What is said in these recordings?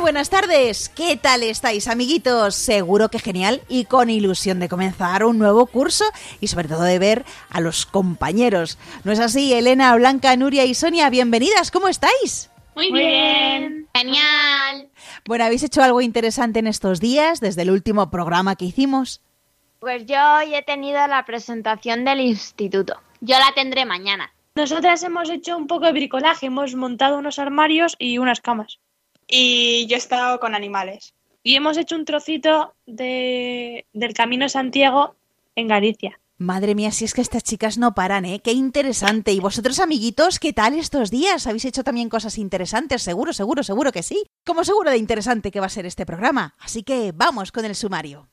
Buenas tardes. ¿Qué tal estáis, amiguitos? Seguro que genial y con ilusión de comenzar un nuevo curso y sobre todo de ver a los compañeros. ¿No es así, Elena, Blanca, Nuria y Sonia? Bienvenidas, ¿cómo estáis? Muy bien. Genial. Bueno, ¿habéis hecho algo interesante en estos días desde el último programa que hicimos? Pues yo hoy he tenido la presentación del instituto. Yo la tendré mañana. Nosotras hemos hecho un poco de bricolaje, hemos montado unos armarios y unas camas y yo he estado con animales. Y hemos hecho un trocito de, del Camino de Santiago en Galicia. Madre mía, si es que estas chicas no paran, ¿eh? Qué interesante. ¿Y vosotros, amiguitos, qué tal estos días? ¿Habéis hecho también cosas interesantes? Seguro, seguro, seguro que sí. Como seguro de interesante que va a ser este programa. Así que vamos con el sumario.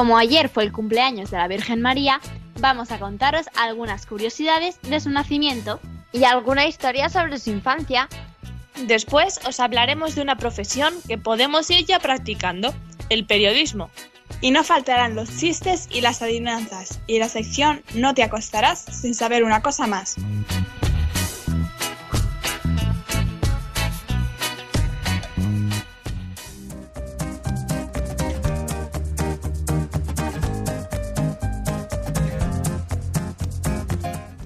Como ayer fue el cumpleaños de la Virgen María, vamos a contaros algunas curiosidades de su nacimiento y alguna historia sobre su infancia. Después os hablaremos de una profesión que podemos ir ya practicando, el periodismo. Y no faltarán los chistes y las adivinanzas, y la sección No te acostarás sin saber una cosa más.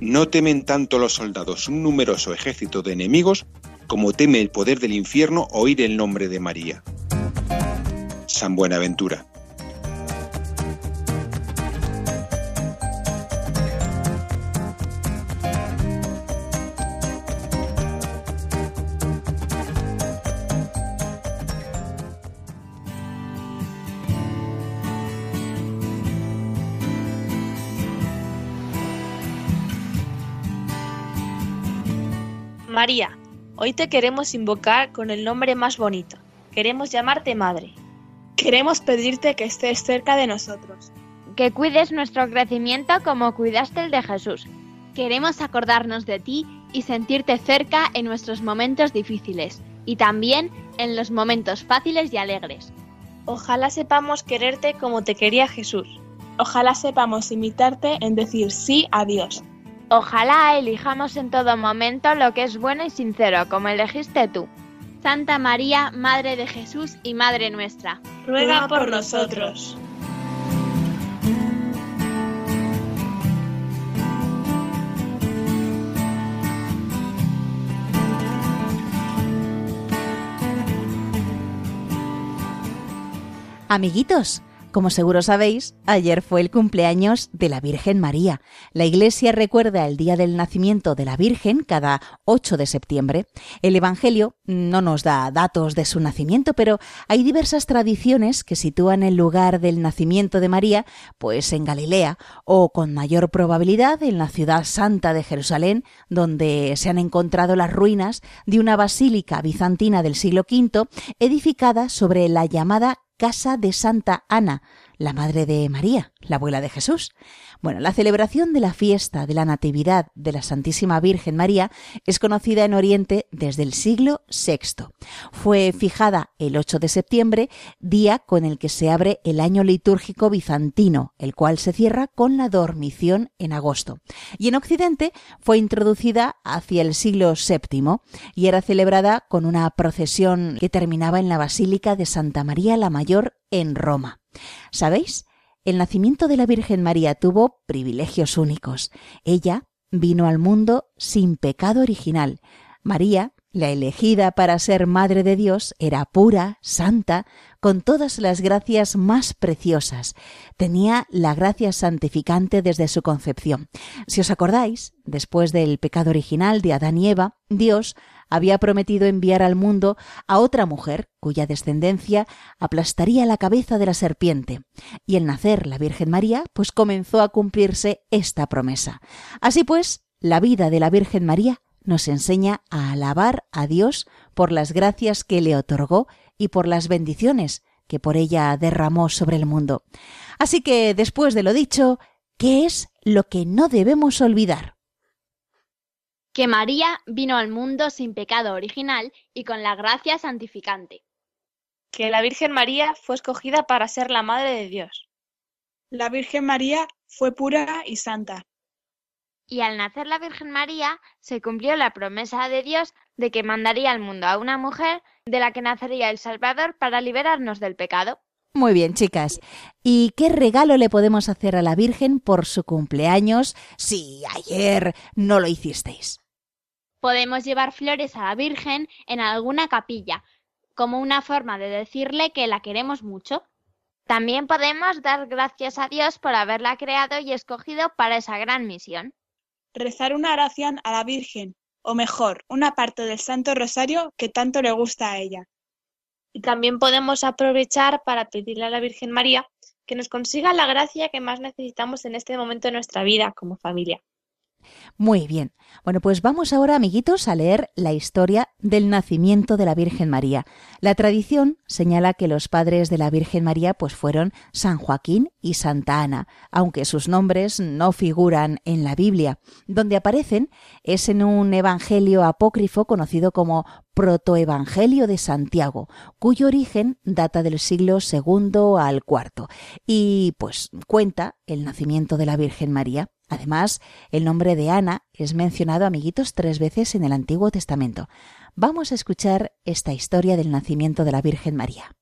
No temen tanto los soldados un numeroso ejército de enemigos como teme el poder del infierno oír el nombre de María. San Buenaventura. María, hoy te queremos invocar con el nombre más bonito. Queremos llamarte Madre. Queremos pedirte que estés cerca de nosotros. Que cuides nuestro crecimiento como cuidaste el de Jesús. Queremos acordarnos de ti y sentirte cerca en nuestros momentos difíciles y también en los momentos fáciles y alegres. Ojalá sepamos quererte como te quería Jesús. Ojalá sepamos imitarte en decir sí a Dios. Ojalá elijamos en todo momento lo que es bueno y sincero, como elegiste tú. Santa María, Madre de Jesús y Madre nuestra. Ruega por nosotros. Amiguitos, como seguro sabéis, ayer fue el cumpleaños de la Virgen María. La Iglesia recuerda el día del nacimiento de la Virgen cada 8 de septiembre. El Evangelio no nos da datos de su nacimiento, pero hay diversas tradiciones que sitúan el lugar del nacimiento de María, pues en Galilea, o con mayor probabilidad en la ciudad santa de Jerusalén, donde se han encontrado las ruinas de una basílica bizantina del siglo V, edificada sobre la llamada casa de Santa Ana, la madre de María, la abuela de Jesús. Bueno, la celebración de la fiesta de la Natividad de la Santísima Virgen María es conocida en Oriente desde el siglo VI. Fue fijada el 8 de septiembre, día con el que se abre el año litúrgico bizantino, el cual se cierra con la dormición en agosto. Y en Occidente fue introducida hacia el siglo VII y era celebrada con una procesión que terminaba en la Basílica de Santa María la Mayor en Roma. ¿Sabéis? El nacimiento de la Virgen María tuvo privilegios únicos. Ella vino al mundo sin pecado original. María, la elegida para ser Madre de Dios, era pura, santa, con todas las gracias más preciosas. Tenía la gracia santificante desde su concepción. Si os acordáis, después del pecado original de Adán y Eva, Dios había prometido enviar al mundo a otra mujer cuya descendencia aplastaría la cabeza de la serpiente. Y al nacer la Virgen María, pues comenzó a cumplirse esta promesa. Así pues, la vida de la Virgen María nos enseña a alabar a Dios por las gracias que le otorgó y por las bendiciones que por ella derramó sobre el mundo. Así que, después de lo dicho, ¿qué es lo que no debemos olvidar? Que María vino al mundo sin pecado original y con la gracia santificante. Que la Virgen María fue escogida para ser la Madre de Dios. La Virgen María fue pura y santa. Y al nacer la Virgen María se cumplió la promesa de Dios de que mandaría al mundo a una mujer de la que nacería el Salvador para liberarnos del pecado. Muy bien, chicas. ¿Y qué regalo le podemos hacer a la Virgen por su cumpleaños si ayer no lo hicisteis? Podemos llevar flores a la Virgen en alguna capilla, como una forma de decirle que la queremos mucho. También podemos dar gracias a Dios por haberla creado y escogido para esa gran misión rezar una oración a la Virgen, o mejor, una parte del Santo Rosario que tanto le gusta a ella. Y también podemos aprovechar para pedirle a la Virgen María que nos consiga la gracia que más necesitamos en este momento de nuestra vida como familia. Muy bien. Bueno, pues vamos ahora, amiguitos, a leer la historia del nacimiento de la Virgen María. La tradición señala que los padres de la Virgen María pues fueron San Joaquín y Santa Ana, aunque sus nombres no figuran en la Biblia. Donde aparecen es en un evangelio apócrifo conocido como Protoevangelio de Santiago, cuyo origen data del siglo II al IV y pues cuenta el nacimiento de la Virgen María. Además, el nombre de Ana es mencionado, amiguitos, tres veces en el Antiguo Testamento. Vamos a escuchar esta historia del nacimiento de la Virgen María.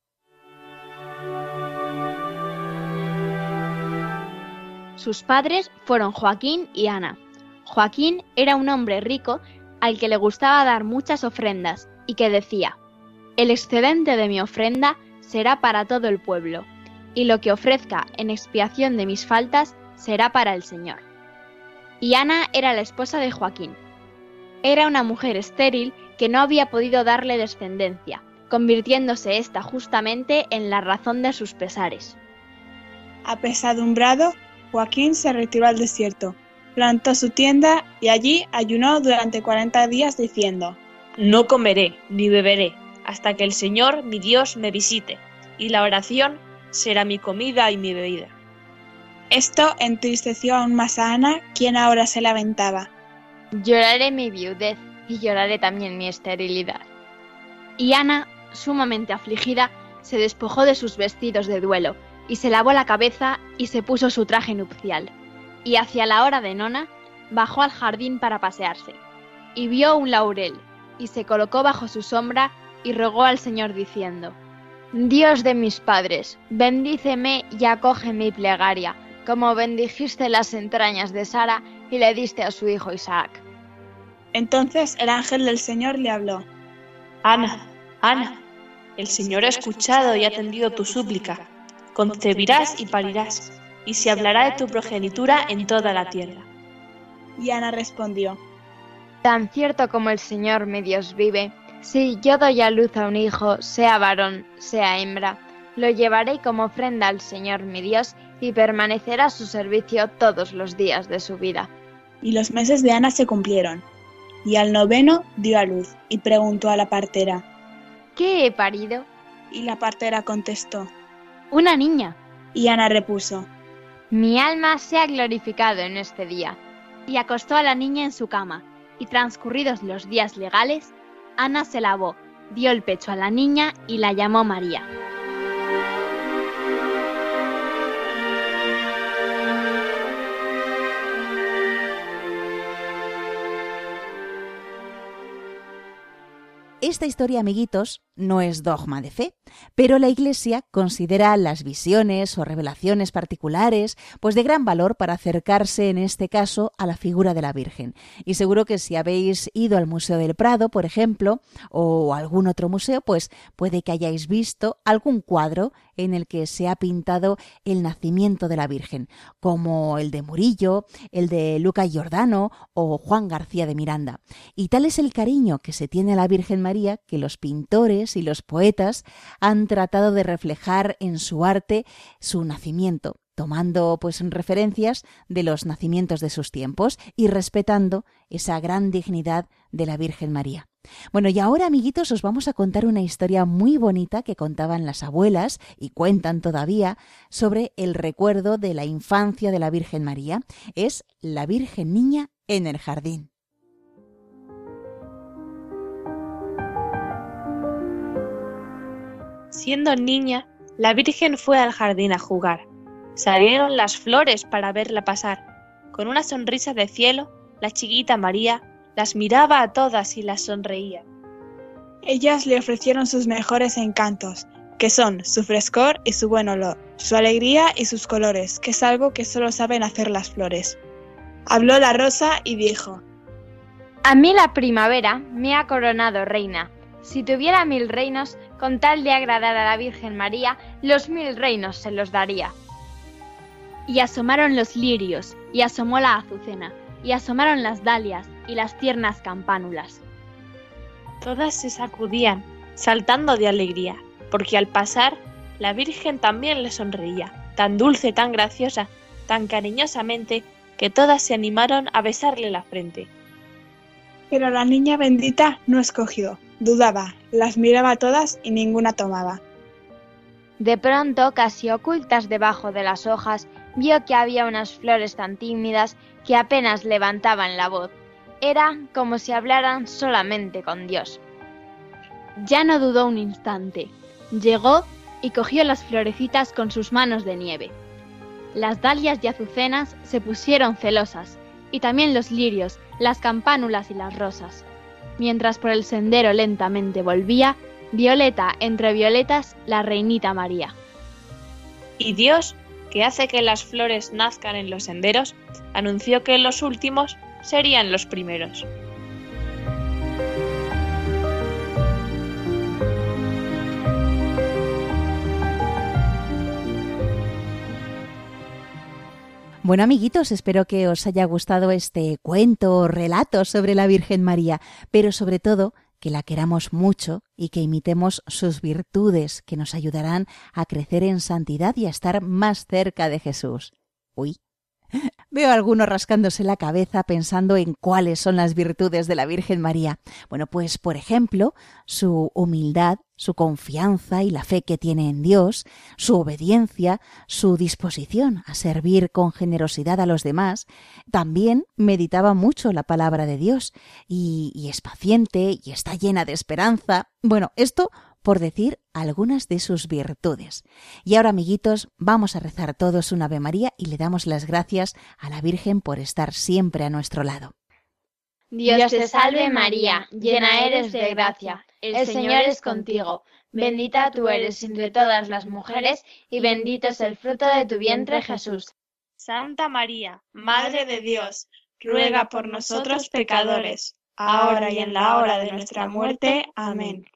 Sus padres fueron Joaquín y Ana. Joaquín era un hombre rico al que le gustaba dar muchas ofrendas y que decía, el excedente de mi ofrenda será para todo el pueblo, y lo que ofrezca en expiación de mis faltas será para el Señor y Ana era la esposa de Joaquín. Era una mujer estéril que no había podido darle descendencia, convirtiéndose ésta justamente en la razón de sus pesares. Apesadumbrado, Joaquín se retiró al desierto, plantó su tienda y allí ayunó durante cuarenta días diciendo, No comeré ni beberé hasta que el Señor mi Dios me visite, y la oración será mi comida y mi bebida. Esto entristeció aún más a Ana, quien ahora se lamentaba. Lloraré mi viudez y lloraré también mi esterilidad. Y Ana, sumamente afligida, se despojó de sus vestidos de duelo, y se lavó la cabeza y se puso su traje nupcial. Y hacia la hora de nona, bajó al jardín para pasearse, y vio un laurel, y se colocó bajo su sombra y rogó al Señor diciendo, Dios de mis padres, bendíceme y acoge mi plegaria, como bendijiste las entrañas de Sara y le diste a su hijo Isaac. Entonces el ángel del Señor le habló. Ana, Ana, el Señor ha escuchado y atendido tu súplica. Concebirás y parirás, y se hablará de tu progenitura en toda la tierra. Y Ana respondió. Tan cierto como el Señor mi Dios vive, si yo doy a luz a un hijo, sea varón, sea hembra, lo llevaré como ofrenda al Señor mi Dios y permanecerá a su servicio todos los días de su vida. Y los meses de Ana se cumplieron, y al noveno dio a luz y preguntó a la partera, ¿Qué he parido? Y la partera contestó, Una niña. Y Ana repuso, Mi alma se ha glorificado en este día. Y acostó a la niña en su cama, y transcurridos los días legales, Ana se lavó, dio el pecho a la niña y la llamó María. Esta historia, amiguitos, no es dogma de fe, pero la Iglesia considera las visiones o revelaciones particulares pues de gran valor para acercarse en este caso a la figura de la Virgen. Y seguro que si habéis ido al Museo del Prado, por ejemplo, o algún otro museo, pues puede que hayáis visto algún cuadro en el que se ha pintado el nacimiento de la Virgen, como el de Murillo, el de Luca Giordano o Juan García de Miranda. Y tal es el cariño que se tiene a la Virgen María que los pintores y los poetas han tratado de reflejar en su arte su nacimiento, tomando pues referencias de los nacimientos de sus tiempos y respetando esa gran dignidad de la Virgen María. Bueno, y ahora, amiguitos, os vamos a contar una historia muy bonita que contaban las abuelas y cuentan todavía sobre el recuerdo de la infancia de la Virgen María. Es la Virgen Niña en el jardín. Siendo niña, la Virgen fue al jardín a jugar. Salieron las flores para verla pasar. Con una sonrisa de cielo, la chiquita María las miraba a todas y las sonreía. Ellas le ofrecieron sus mejores encantos, que son su frescor y su buen olor, su alegría y sus colores, que es algo que solo saben hacer las flores. Habló la rosa y dijo, A mí la primavera me ha coronado reina. Si tuviera mil reinos, con tal de agradar a la Virgen María, los mil reinos se los daría. Y asomaron los lirios, y asomó la azucena, y asomaron las dalias, y las tiernas campánulas. Todas se sacudían, saltando de alegría, porque al pasar la Virgen también le sonreía, tan dulce, tan graciosa, tan cariñosamente, que todas se animaron a besarle la frente. Pero la niña bendita no escogió, dudaba, las miraba todas y ninguna tomaba. De pronto, casi ocultas debajo de las hojas, vio que había unas flores tan tímidas que apenas levantaban la voz. Era como si hablaran solamente con Dios. Ya no dudó un instante. Llegó y cogió las florecitas con sus manos de nieve. Las dalias y azucenas se pusieron celosas, y también los lirios, las campánulas y las rosas. Mientras por el sendero lentamente volvía, violeta entre violetas, la reinita María. Y Dios, que hace que las flores nazcan en los senderos, anunció que los últimos serían los primeros. Bueno, amiguitos, espero que os haya gustado este cuento o relato sobre la Virgen María, pero sobre todo que la queramos mucho y que imitemos sus virtudes que nos ayudarán a crecer en santidad y a estar más cerca de Jesús. Uy, Veo a algunos rascándose la cabeza pensando en cuáles son las virtudes de la Virgen María. Bueno, pues por ejemplo, su humildad, su confianza y la fe que tiene en Dios, su obediencia, su disposición a servir con generosidad a los demás. También meditaba mucho la palabra de Dios y, y es paciente y está llena de esperanza. Bueno, esto por decir algunas de sus virtudes. Y ahora, amiguitos, vamos a rezar todos un Ave María y le damos las gracias a la Virgen por estar siempre a nuestro lado. Dios te salve María, llena eres de gracia, el Señor es contigo, bendita tú eres entre todas las mujeres y bendito es el fruto de tu vientre Jesús. Santa María, Madre de Dios, ruega por nosotros pecadores, ahora y en la hora de nuestra muerte. Amén.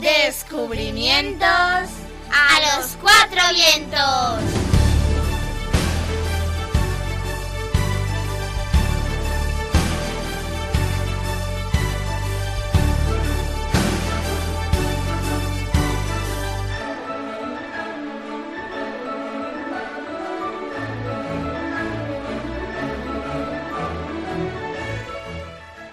Descubrimientos a los cuatro vientos.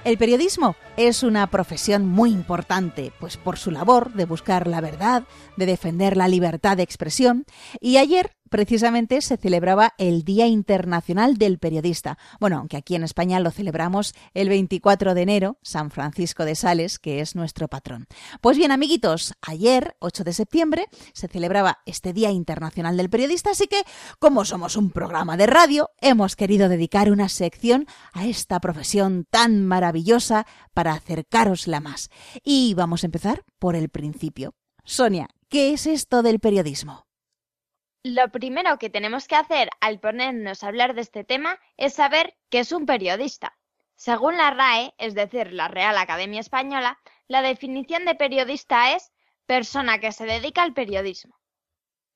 El periodismo es una profesión muy importante, pues por su labor de buscar la verdad, de defender la libertad de expresión, y ayer precisamente se celebraba el Día Internacional del Periodista. Bueno, aunque aquí en España lo celebramos el 24 de enero, San Francisco de Sales, que es nuestro patrón. Pues bien, amiguitos, ayer, 8 de septiembre, se celebraba este Día Internacional del Periodista, así que, como somos un programa de radio, hemos querido dedicar una sección a esta profesión tan maravillosa para acercarosla más. Y vamos a empezar por el principio. Sonia, ¿qué es esto del periodismo? Lo primero que tenemos que hacer al ponernos a hablar de este tema es saber qué es un periodista. Según la RAE, es decir, la Real Academia Española, la definición de periodista es persona que se dedica al periodismo.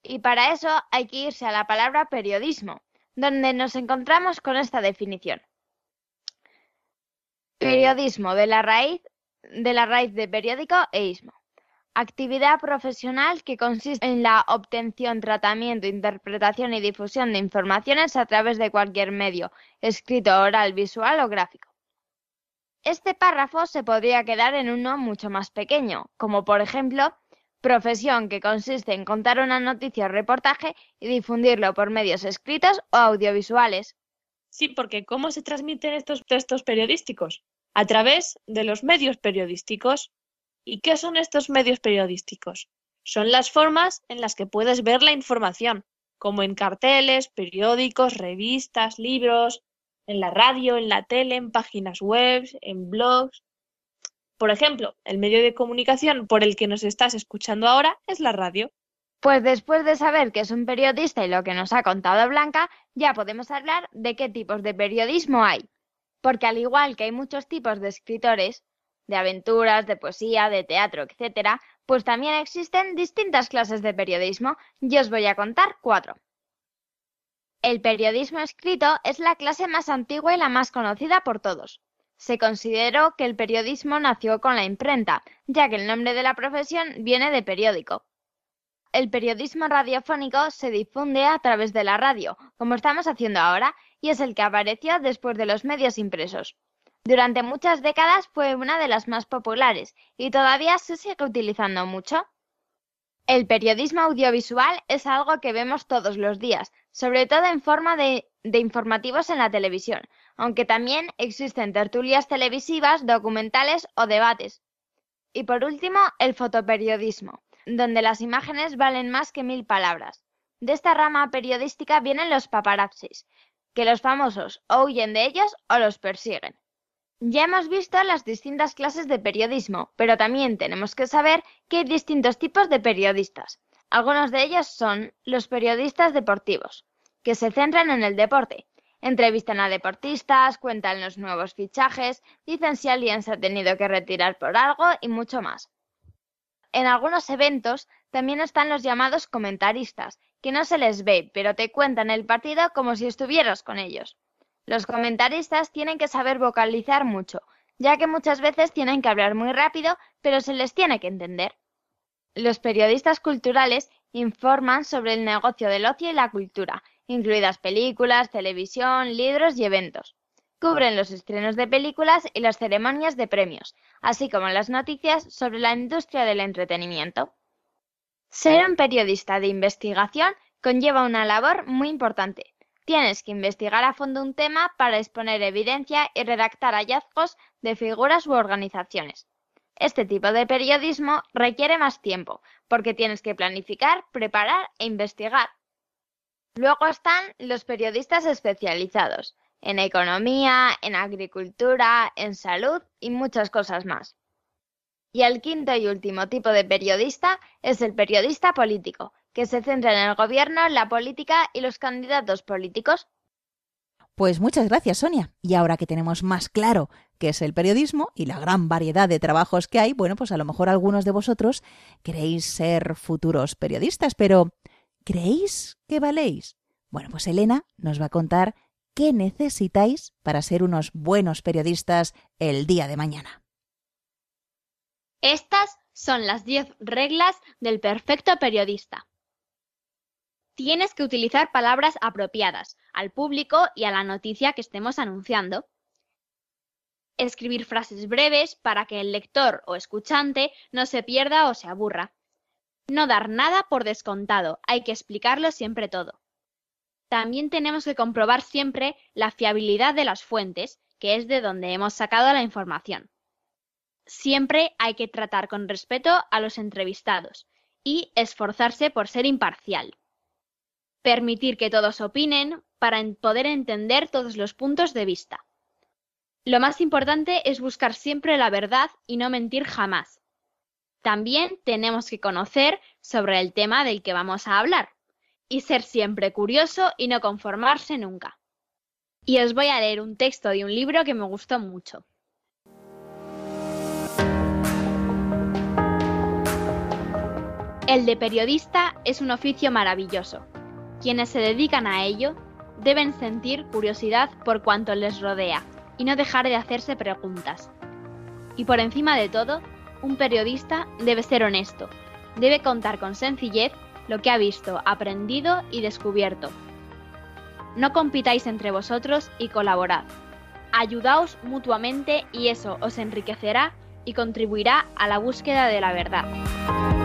Y para eso hay que irse a la palabra periodismo, donde nos encontramos con esta definición. Periodismo de la raíz de la raíz de periódico e ismo. Actividad profesional que consiste en la obtención, tratamiento, interpretación y difusión de informaciones a través de cualquier medio, escrito, oral, visual o gráfico. Este párrafo se podría quedar en uno mucho más pequeño, como por ejemplo, profesión que consiste en contar una noticia o reportaje y difundirlo por medios escritos o audiovisuales. Sí, porque ¿cómo se transmiten estos textos periodísticos? A través de los medios periodísticos. ¿Y qué son estos medios periodísticos? Son las formas en las que puedes ver la información, como en carteles, periódicos, revistas, libros, en la radio, en la tele, en páginas web, en blogs. Por ejemplo, el medio de comunicación por el que nos estás escuchando ahora es la radio. Pues después de saber que es un periodista y lo que nos ha contado Blanca, ya podemos hablar de qué tipos de periodismo hay. Porque al igual que hay muchos tipos de escritores, de aventuras, de poesía, de teatro, etcétera, pues también existen distintas clases de periodismo y os voy a contar cuatro. El periodismo escrito es la clase más antigua y la más conocida por todos. Se consideró que el periodismo nació con la imprenta, ya que el nombre de la profesión viene de periódico. El periodismo radiofónico se difunde a través de la radio, como estamos haciendo ahora, y es el que apareció después de los medios impresos. Durante muchas décadas fue una de las más populares y todavía se sigue utilizando mucho. El periodismo audiovisual es algo que vemos todos los días, sobre todo en forma de, informativos en la televisión, aunque también existen tertulias televisivas, documentales o debates. Y por último, el fotoperiodismo, donde las imágenes valen más que mil palabras. De esta rama periodística vienen los paparazzis, que los famosos o huyen de ellos o los persiguen. Ya hemos visto las distintas clases de periodismo, pero también tenemos que saber que hay distintos tipos de periodistas. Algunos de ellos son los periodistas deportivos, que se centran en el deporte. Entrevistan a deportistas, cuentan los nuevos fichajes, dicen si alguien se ha tenido que retirar por algo y mucho más. En algunos eventos también están los llamados comentaristas, que no se les ve, pero te cuentan el partido como si estuvieras con ellos. Los comentaristas tienen que saber vocalizar mucho, ya que muchas veces tienen que hablar muy rápido, pero se les tiene que entender. Los periodistas culturales informan sobre el negocio del ocio y la cultura, incluidas películas, televisión, libros y eventos. Cubren los estrenos de películas y las ceremonias de premios, así como las noticias sobre la industria del entretenimiento. Ser un periodista de investigación conlleva una labor muy importante, Tienes que investigar a fondo un tema para exponer evidencia y redactar hallazgos de figuras u organizaciones. Este tipo de periodismo requiere más tiempo, porque tienes que planificar, preparar e investigar. Luego están los periodistas especializados, en economía, en agricultura, en salud y muchas cosas más. Y el quinto y último tipo de periodista es el periodista político, que se centra en el gobierno, la política y los candidatos políticos. Pues muchas gracias, Sonia. Y ahora que tenemos más claro qué es el periodismo y la gran variedad de trabajos que hay, bueno, pues a lo mejor algunos de vosotros queréis ser futuros periodistas, pero ¿creéis que valéis? Bueno, pues Elena nos va a contar qué necesitáis para ser unos buenos periodistas el día de mañana. Estas son las 10 reglas del perfecto periodista. Tienes que utilizar palabras apropiadas al público y a la noticia que estemos anunciando. Escribir frases breves para que el lector o escuchante no se pierda o se aburra. No dar nada por descontado, hay que explicarlo siempre todo. También tenemos que comprobar siempre la fiabilidad de las fuentes, que es de donde hemos sacado la información. Siempre hay que tratar con respeto a los entrevistados y esforzarse por ser imparcial. Permitir que todos opinen para poder entender todos los puntos de vista. Lo más importante es buscar siempre la verdad y no mentir jamás. También tenemos que conocer sobre el tema del que vamos a hablar y ser siempre curioso y no conformarse nunca. Y os voy a leer un texto de un libro que me gustó mucho. El de periodista es un oficio maravilloso. Quienes se dedican a ello deben sentir curiosidad por cuanto les rodea y no dejar de hacerse preguntas. Y por encima de todo, un periodista debe ser honesto, debe contar con sencillez lo que ha visto, aprendido y descubierto. No compitáis entre vosotros y colaborad. Ayudaos mutuamente y eso os enriquecerá y contribuirá a la búsqueda de la verdad.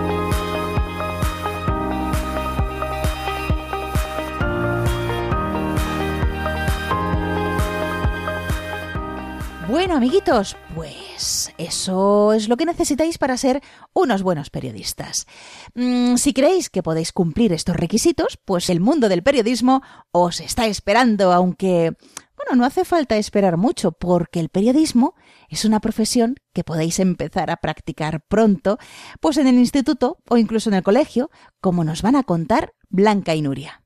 Bueno, amiguitos, pues eso es lo que necesitáis para ser unos buenos periodistas. Mm, si creéis que podéis cumplir estos requisitos, pues el mundo del periodismo os está esperando, aunque, bueno, no hace falta esperar mucho, porque el periodismo es una profesión que podéis empezar a practicar pronto, pues en el instituto o incluso en el colegio, como nos van a contar Blanca y Nuria.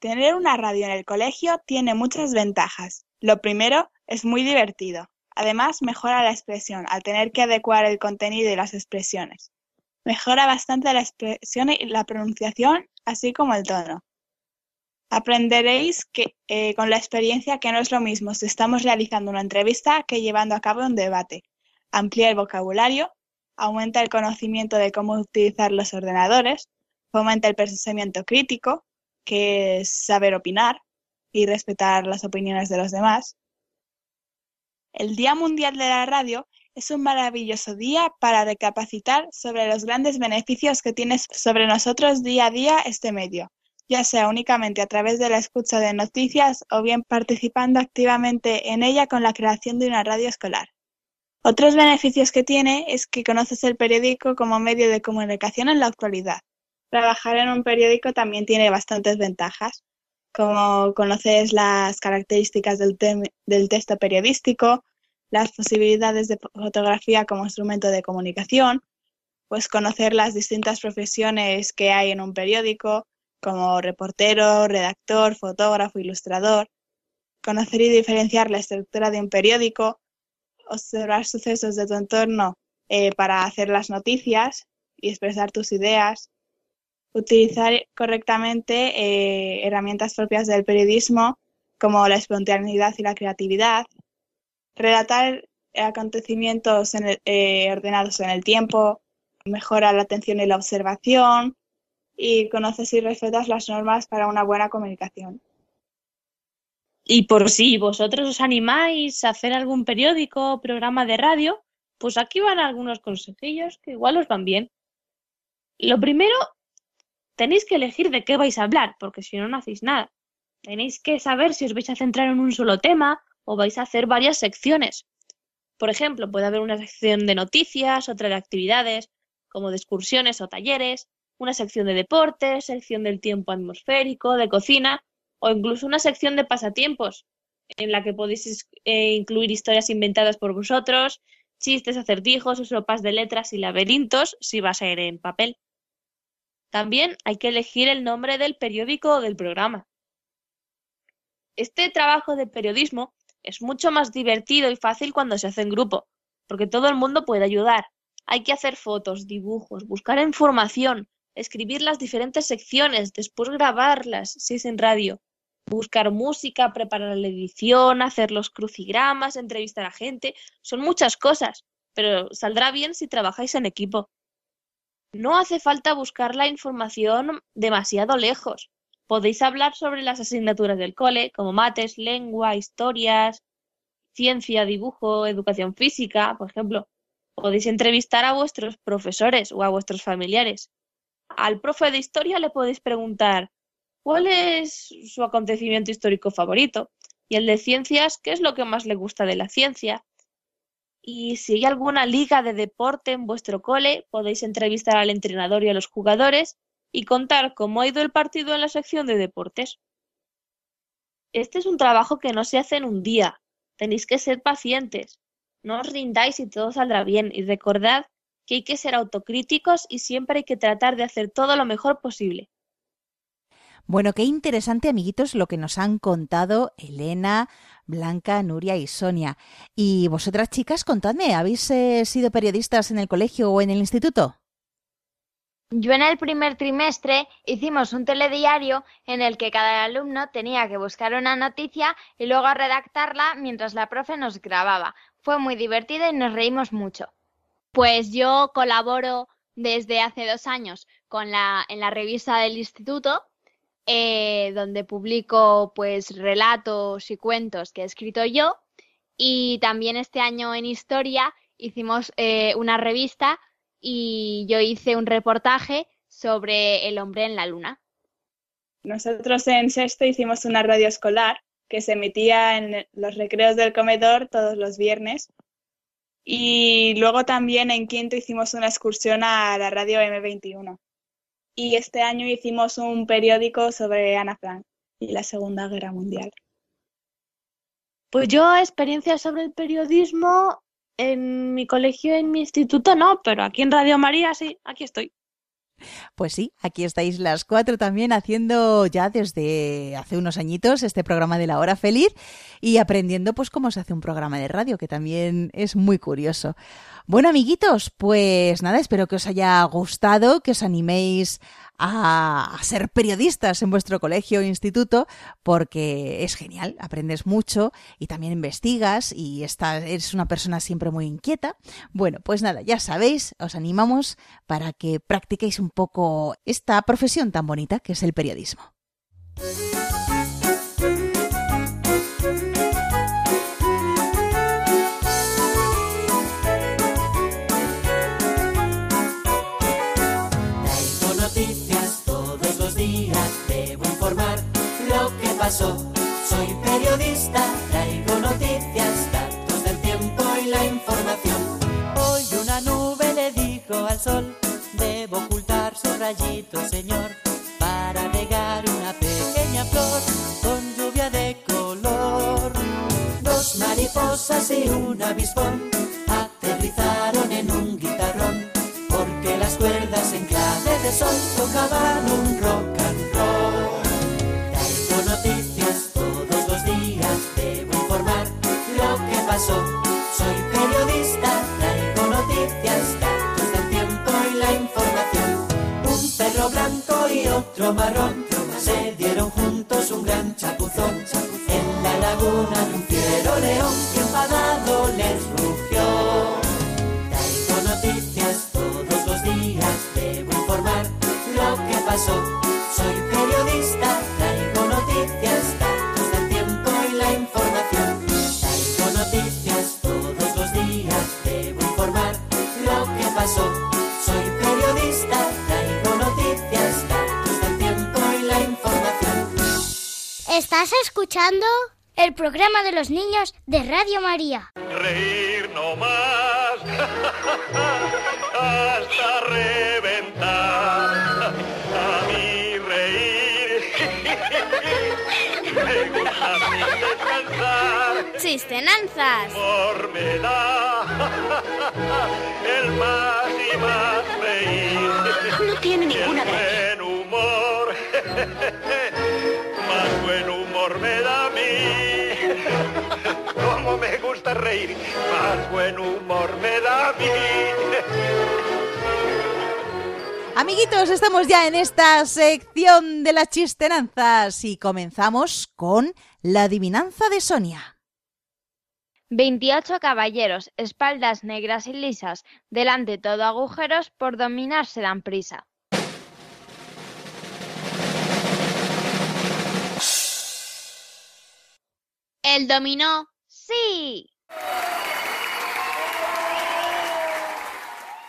Tener una radio en el colegio tiene muchas ventajas. Lo primero es muy divertido. Además, mejora la expresión al tener que adecuar el contenido y las expresiones. Mejora bastante la expresión y la pronunciación, así como el tono. Aprenderéis que, eh, con la experiencia que no es lo mismo si estamos realizando una entrevista que llevando a cabo un debate. Amplía el vocabulario, aumenta el conocimiento de cómo utilizar los ordenadores, fomenta el pensamiento crítico, que es saber opinar y respetar las opiniones de los demás. El Día Mundial de la Radio es un maravilloso día para recapacitar sobre los grandes beneficios que tiene sobre nosotros día a día este medio, ya sea únicamente a través de la escucha de noticias o bien participando activamente en ella con la creación de una radio escolar. Otros beneficios que tiene es que conoces el periódico como medio de comunicación en la actualidad. Trabajar en un periódico también tiene bastantes ventajas, como conoces las características del, texto periodístico, las posibilidades de fotografía como instrumento de comunicación, pues conocer las distintas profesiones que hay en un periódico, como reportero, redactor, fotógrafo, ilustrador, conocer y diferenciar la estructura de un periódico, observar sucesos de tu entorno eh, para hacer las noticias y expresar tus ideas, utilizar correctamente eh, herramientas propias del periodismo como la espontaneidad y la creatividad, relatar acontecimientos eh, ordenados en el tiempo, mejora la atención y la observación y conoces y respetas las normas para una buena comunicación. Y por si vosotros os animáis a hacer algún periódico o programa de radio, pues aquí van algunos consejillos que igual os van bien. Lo primero Tenéis que elegir de qué vais a hablar, porque si no, no hacéis nada. Tenéis que saber si os vais a centrar en un solo tema o vais a hacer varias secciones. Por ejemplo, puede haber una sección de noticias, otra de actividades, como de excursiones o talleres, una sección de deportes, sección del tiempo atmosférico, de cocina, o incluso una sección de pasatiempos, en la que podéis eh, incluir historias inventadas por vosotros, chistes, acertijos sopas de letras y laberintos, si va a ser en papel. También hay que elegir el nombre del periódico o del programa. Este trabajo de periodismo es mucho más divertido y fácil cuando se hace en grupo, porque todo el mundo puede ayudar. Hay que hacer fotos, dibujos, buscar información, escribir las diferentes secciones, después grabarlas, si es en radio, buscar música, preparar la edición, hacer los crucigramas, entrevistar a gente, son muchas cosas, pero saldrá bien si trabajáis en equipo. No hace falta buscar la información demasiado lejos. Podéis hablar sobre las asignaturas del cole, como mates, lengua, historias, ciencia, dibujo, educación física, por ejemplo. Podéis entrevistar a vuestros profesores o a vuestros familiares. Al profe de historia le podéis preguntar cuál es su acontecimiento histórico favorito y el de ciencias qué es lo que más le gusta de la ciencia y si hay alguna liga de deporte en vuestro cole, podéis entrevistar al entrenador y a los jugadores y contar cómo ha ido el partido en la sección de deportes. Este es un trabajo que no se hace en un día. Tenéis que ser pacientes. No os rindáis y todo saldrá bien. Y recordad que hay que ser autocríticos y siempre hay que tratar de hacer todo lo mejor posible. Bueno, qué interesante, amiguitos, lo que nos han contado Elena, Blanca, Nuria y Sonia. Y vosotras, chicas, contadme, ¿habéis eh, sido periodistas en el colegio o en el instituto? Yo en el primer trimestre hicimos un telediario en el que cada alumno tenía que buscar una noticia y luego redactarla mientras la profe nos grababa. Fue muy divertido y nos reímos mucho. Pues yo colaboro desde hace dos años con la, en la revista del instituto eh, donde publico pues relatos y cuentos que he escrito yo. Y también este año en historia hicimos eh, una revista y yo hice un reportaje sobre el hombre en la luna. Nosotros en sexto hicimos una radio escolar que se emitía en los recreos del comedor todos los viernes. Y luego también en quinto hicimos una excursión a la radio M21 y este año hicimos un periódico sobre Ana Frank y la Segunda Guerra Mundial. Pues yo experiencias sobre el periodismo en mi colegio, en mi instituto no, pero aquí en Radio María sí, aquí estoy. Pues sí, aquí estáis las cuatro también haciendo ya desde hace unos añitos este programa de la hora feliz y aprendiendo pues cómo se hace un programa de radio, que también es muy curioso. Bueno, amiguitos, pues nada, espero que os haya gustado, que os animéis a, ser periodistas en vuestro colegio o instituto, porque es genial, aprendes mucho y también investigas y estás, eres una persona siempre muy inquieta. Bueno, pues nada, ya sabéis, os animamos para que practiquéis un poco esta profesión tan bonita que es el periodismo. Soy periodista, traigo noticias, datos del tiempo y la información. Hoy una nube le dijo al sol, debo ocultar su rayito, señor, para regar una pequeña flor con lluvia de color. Dos mariposas y un avispón aterrizaron en un guitarrón, porque las cuerdas en clave de sol tocaban un rock Soy periodista, traigo noticias, datos del tiempo y la información. Un perro blanco y otro marrón se dieron juntos un gran chapuzón. En la laguna un fiero león que enfadado les rugió. ¿Estás escuchando? El programa de los niños de Radio María. Reír no más hasta reventar. A mí reír me gusta sin descansar. Chistenanzas. Por me da el más y más reír. No tiene ninguna gracia. Más me da a mí. Como me gusta reír, más buen humor me da a mí. Amiguitos, estamos ya en esta sección de las chistenanzas y comenzamos con la adivinanza de Sonia. 28 caballeros, espaldas negras y lisas, delante todo agujeros, por dominar se dan prisa. El dominó. ¡Sí!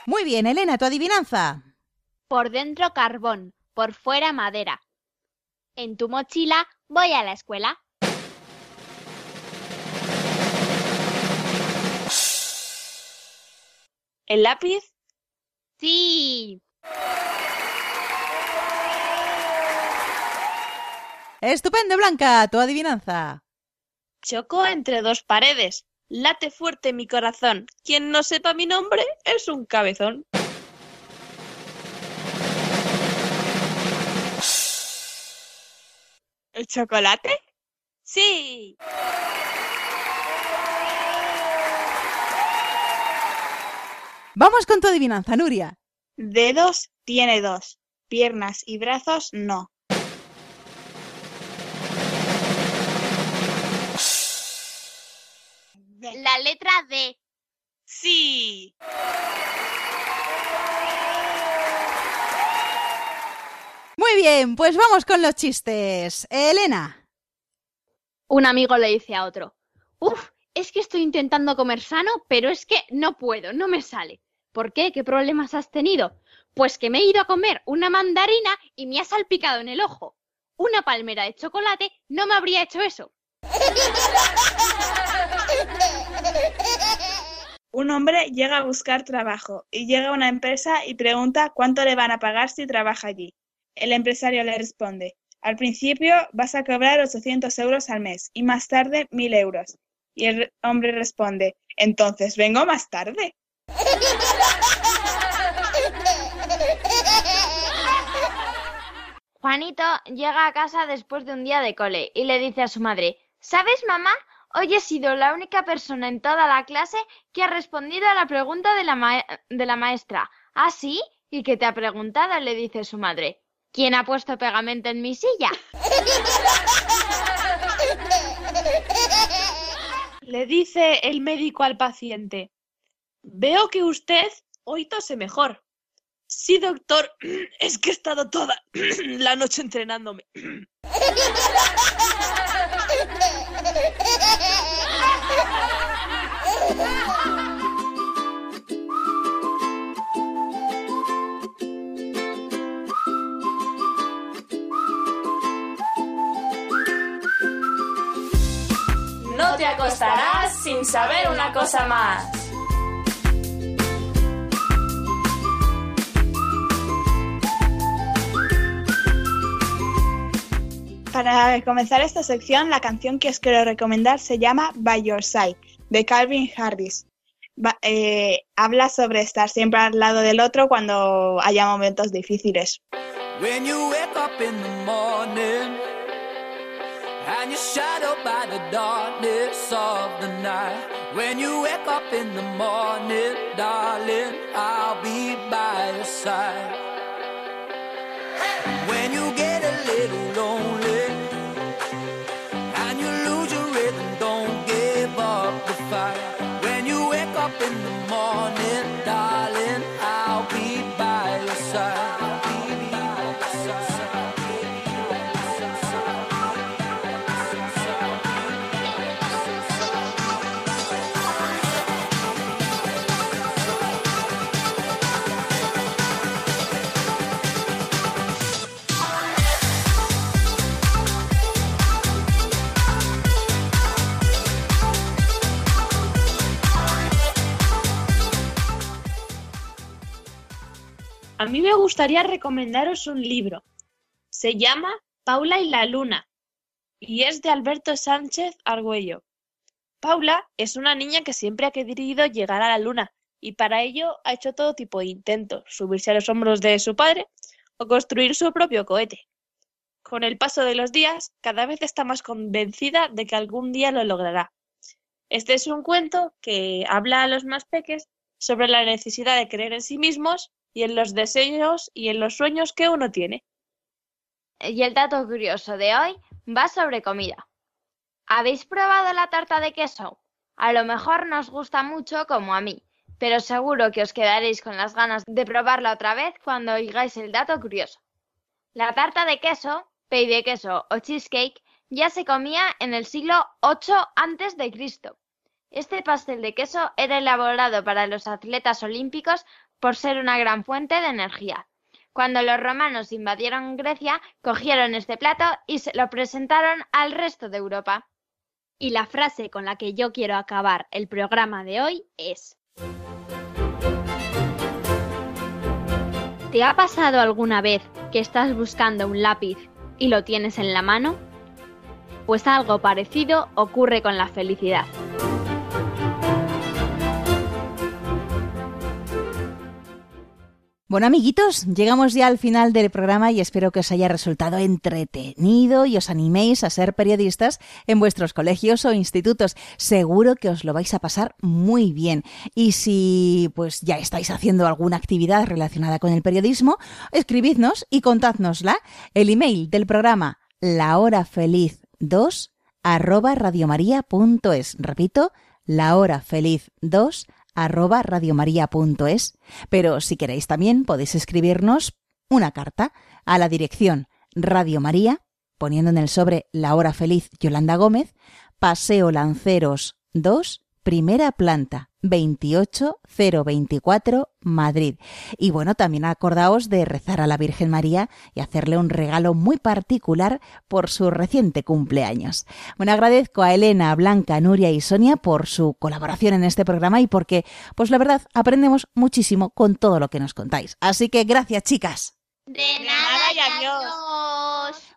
Muy bien, Elena, tu adivinanza. Por dentro carbón, por fuera madera. En tu mochila voy a la escuela. ¿El lápiz? ¡Sí! Estupendo, Blanca, tu adivinanza. Chocó entre dos paredes. Late fuerte mi corazón. Quien no sepa mi nombre es un cabezón. ¿El chocolate? Sí. Vamos con tu adivinanza, Nuria. Dedos tiene dos, piernas y brazos no. La letra D. Sí. Muy bien, pues vamos con los chistes. Elena. Un amigo le dice a otro, Uf, es que estoy intentando comer sano, pero es que no puedo, no me sale. ¿Por qué? ¿Qué problemas has tenido? Pues que me he ido a comer una mandarina y me ha salpicado en el ojo. Una palmera de chocolate no me habría hecho eso. Un hombre llega a buscar trabajo y llega a una empresa y pregunta cuánto le van a pagar si trabaja allí. El empresario le responde, al principio vas a cobrar 800 euros al mes y más tarde 1000 euros. Y el hombre responde, entonces vengo más tarde. Juanito llega a casa después de un día de cole y le dice a su madre, ¿Sabes, mamá? Hoy he sido la única persona en toda la clase que ha respondido a la pregunta de la, maestra. ¿Ah, sí? ¿Y qué te ha preguntado? le dice su madre. ¿Quién ha puesto pegamento en mi silla? Le dice el médico al paciente. Veo que usted hoy tose mejor. Sí, doctor, es que he estado toda la noche entrenándome. No te acostarás sin saber una cosa más. Para comenzar esta sección, la canción que os quiero recomendar se llama By Your Side, de Calvin Harris. Va- eh, habla sobre estar siempre al lado del otro cuando haya momentos difíciles. When you wake up in the morning and you're shadowed by the darkness of the night. When you wake up in the morning, darling, I'll be by your side. When you get a little lonely mí me gustaría recomendaros un libro. Se llama Paula y la Luna y es de Alberto Sánchez Argüello. Paula es una niña que siempre ha querido llegar a la luna y para ello ha hecho todo tipo de intentos, subirse a los hombros de su padre o construir su propio cohete. con el paso de los días, cada vez está más convencida de que algún día lo logrará. Este es un cuento que habla a los más peques sobre la necesidad de creer en sí mismos y en los deseos y en los sueños que uno tiene. Y el dato curioso de hoy va sobre comida. ¿Habéis probado la tarta de queso? A lo mejor no os gusta mucho como a mí, pero seguro que os quedaréis con las ganas de probarla otra vez cuando oigáis el dato curioso. La tarta de queso pay de queso o cheesecake ya se comía en el siglo VIII Cristo. Este pastel de queso era elaborado para los atletas olímpicos por ser una gran fuente de energía. Cuando los romanos invadieron Grecia, cogieron este plato y se lo presentaron al resto de Europa. Y la frase con la que yo quiero acabar el programa de hoy es ¿Te ha pasado alguna vez que estás buscando un lápiz y lo tienes en la mano? Pues algo parecido ocurre con la felicidad. Bueno, amiguitos, llegamos ya al final del programa y espero que os haya resultado entretenido y os animéis a ser periodistas en vuestros colegios o institutos. Seguro que os lo vais a pasar muy bien. Y si pues ya estáis haciendo alguna actividad relacionada con el periodismo, escribidnos y contádnosla. El email del programa lahorafeliz2 arroba radiomaria.es. Repito, lahorafeliz2 arroba radiomaria.es. Pero si queréis también podéis escribirnos una carta a la dirección Radio María, poniendo en el sobre La Hora Feliz Yolanda Gómez, Paseo Lanceros 2, primera planta, 28024, Madrid. Y bueno, también acordaos de rezar a la Virgen María y hacerle un regalo muy particular por su reciente cumpleaños. Bueno, agradezco a Elena, Blanca, Nuria y Sonia por su colaboración en este programa y porque, pues la verdad, aprendemos muchísimo con todo lo que nos contáis. Así que gracias, chicas. De nada y adiós.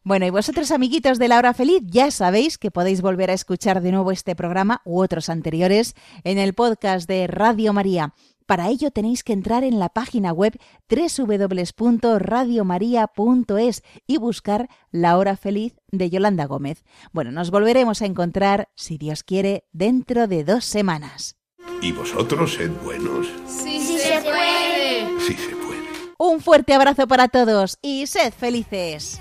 Bueno, y vosotros, amiguitos de la hora feliz, ya sabéis que podéis volver a escuchar de nuevo este programa u otros anteriores en el podcast de Radio María. Para ello tenéis que entrar en la página web www.radiomaria.es y buscar La Hora Feliz de Yolanda Gómez. Bueno, nos volveremos a encontrar, si Dios quiere, dentro de dos semanas. ¿Y vosotros sed buenos? Sí, sí se puede. Sí se puede. Un fuerte abrazo para todos y sed felices.